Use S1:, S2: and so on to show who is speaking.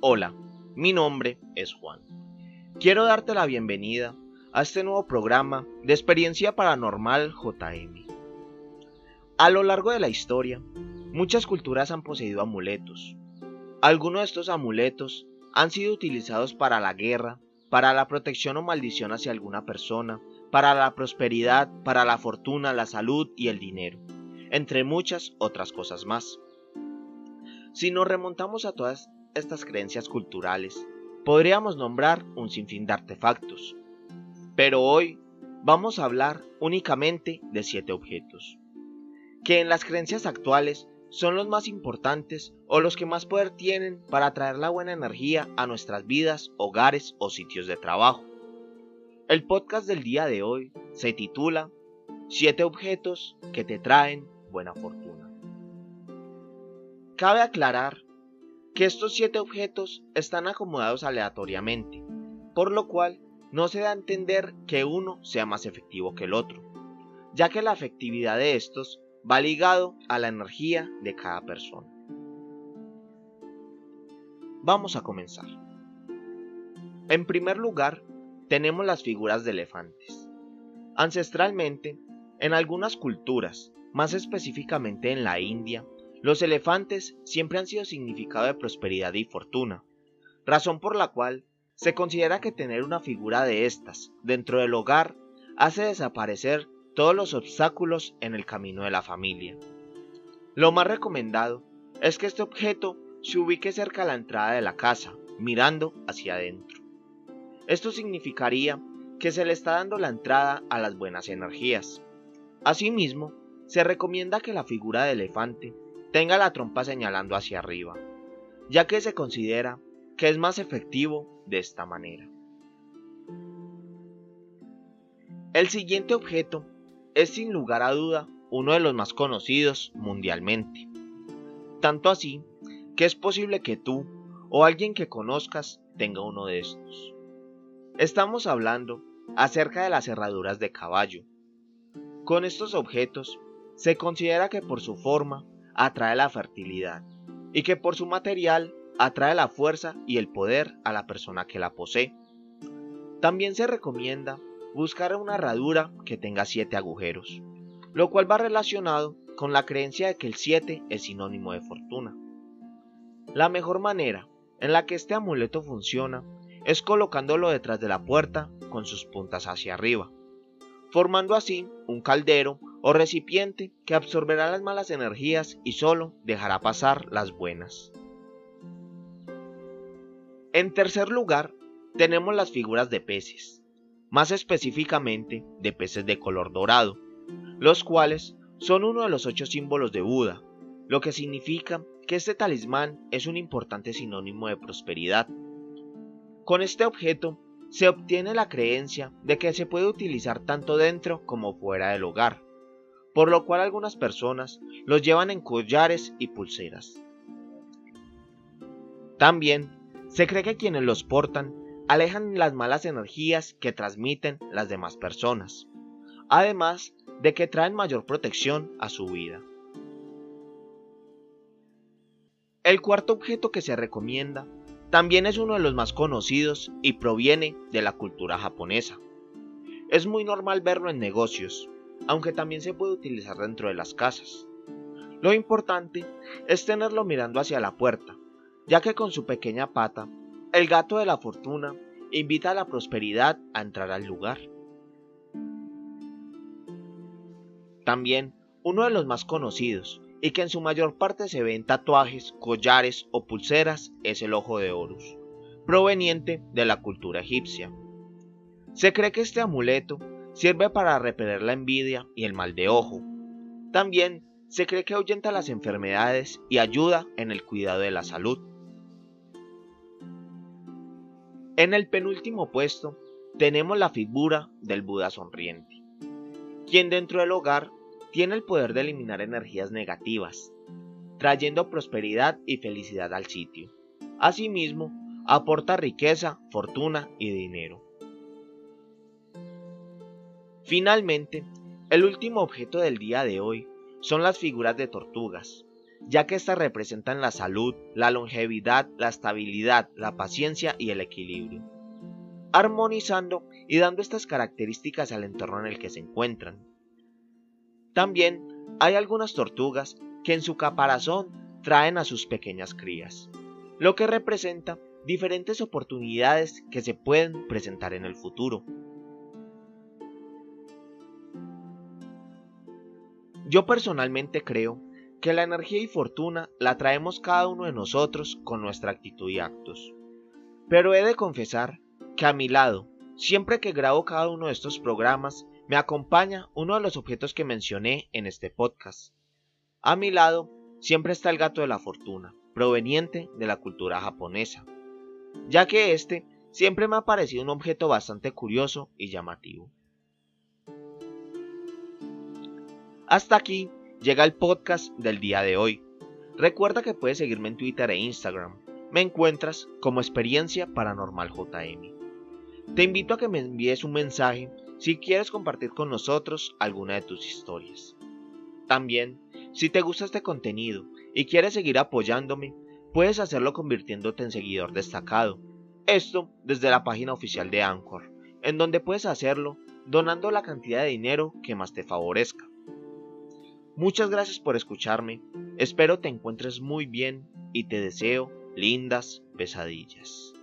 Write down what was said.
S1: Hola, mi nombre es Juan. Quiero darte la bienvenida a este nuevo programa de experiencia paranormal JM. A lo largo de la historia, muchas culturas han poseído amuletos. Algunos de estos amuletos han sido utilizados para la guerra, para la protección o maldición hacia alguna persona, para la prosperidad, para la fortuna, la salud y el dinero, entre muchas otras cosas más. Si nos remontamos a todas estas creencias culturales, podríamos nombrar un sinfín de artefactos. Pero hoy vamos a hablar únicamente de siete objetos, que en las creencias actuales son los más importantes o los que más poder tienen para traer la buena energía a nuestras vidas, hogares o sitios de trabajo. El podcast del día de hoy se titula Siete objetos que te traen buena fortuna. Cabe aclarar que estos siete objetos están acomodados aleatoriamente, por lo cual no se da a entender que uno sea más efectivo que el otro, ya que la efectividad de estos va ligado a la energía de cada persona. Vamos a comenzar. En primer lugar, tenemos las figuras de elefantes. Ancestralmente, en algunas culturas, más específicamente en la India, los elefantes siempre han sido significado de prosperidad y fortuna, razón por la cual se considera que tener una figura de estas dentro del hogar hace desaparecer todos los obstáculos en el camino de la familia. Lo más recomendado es que este objeto se ubique cerca de la entrada de la casa, mirando hacia adentro. Esto significaría que se le está dando la entrada a las buenas energías. Asimismo, se recomienda que la figura de elefante tenga la trompa señalando hacia arriba, ya que se considera que es más efectivo de esta manera. El siguiente objeto es sin lugar a duda uno de los más conocidos mundialmente. Tanto así que es posible que tú o alguien que conozcas tenga uno de estos. Estamos hablando acerca de las cerraduras de caballo. Con estos objetos se considera que por su forma atrae la fertilidad y que por su material atrae la fuerza y el poder a la persona que la posee. También se recomienda buscar una herradura que tenga siete agujeros, lo cual va relacionado con la creencia de que el 7 es sinónimo de fortuna. La mejor manera en la que este amuleto funciona es colocándolo detrás de la puerta con sus puntas hacia arriba, formando así un caldero o recipiente que absorberá las malas energías y solo dejará pasar las buenas. En tercer lugar, tenemos las figuras de peces, más específicamente de peces de color dorado, los cuales son uno de los ocho símbolos de Buda, lo que significa que este talismán es un importante sinónimo de prosperidad. Con este objeto se obtiene la creencia de que se puede utilizar tanto dentro como fuera del hogar, por lo cual algunas personas los llevan en collares y pulseras. También se cree que quienes los portan alejan las malas energías que transmiten las demás personas, además de que traen mayor protección a su vida. El cuarto objeto que se recomienda también es uno de los más conocidos y proviene de la cultura japonesa. Es muy normal verlo en negocios, aunque también se puede utilizar dentro de las casas. Lo importante es tenerlo mirando hacia la puerta, ya que con su pequeña pata, el gato de la fortuna invita a la prosperidad a entrar al lugar. También, uno de los más conocidos, y que en su mayor parte se ven tatuajes, collares o pulseras, es el ojo de Horus, proveniente de la cultura egipcia. Se cree que este amuleto Sirve para repeler la envidia y el mal de ojo. También se cree que ahuyenta las enfermedades y ayuda en el cuidado de la salud. En el penúltimo puesto tenemos la figura del Buda sonriente, quien dentro del hogar tiene el poder de eliminar energías negativas, trayendo prosperidad y felicidad al sitio. Asimismo, aporta riqueza, fortuna y dinero. Finalmente, el último objeto del día de hoy son las figuras de tortugas, ya que éstas representan la salud, la longevidad, la estabilidad, la paciencia y el equilibrio, armonizando y dando estas características al entorno en el que se encuentran. También hay algunas tortugas que en su caparazón traen a sus pequeñas crías, lo que representa diferentes oportunidades que se pueden presentar en el futuro. Yo personalmente creo que la energía y fortuna la traemos cada uno de nosotros con nuestra actitud y actos. Pero he de confesar que a mi lado, siempre que grabo cada uno de estos programas, me acompaña uno de los objetos que mencioné en este podcast. A mi lado siempre está el gato de la fortuna, proveniente de la cultura japonesa, ya que este siempre me ha parecido un objeto bastante curioso y llamativo. Hasta aquí llega el podcast del día de hoy. Recuerda que puedes seguirme en Twitter e Instagram. Me encuentras como Experiencia Paranormal JM. Te invito a que me envíes un mensaje si quieres compartir con nosotros alguna de tus historias. También, si te gusta este contenido y quieres seguir apoyándome, puedes hacerlo convirtiéndote en seguidor destacado. Esto desde la página oficial de Anchor, en donde puedes hacerlo donando la cantidad de dinero que más te favorezca. Muchas gracias por escucharme, espero te encuentres muy bien y te deseo lindas pesadillas.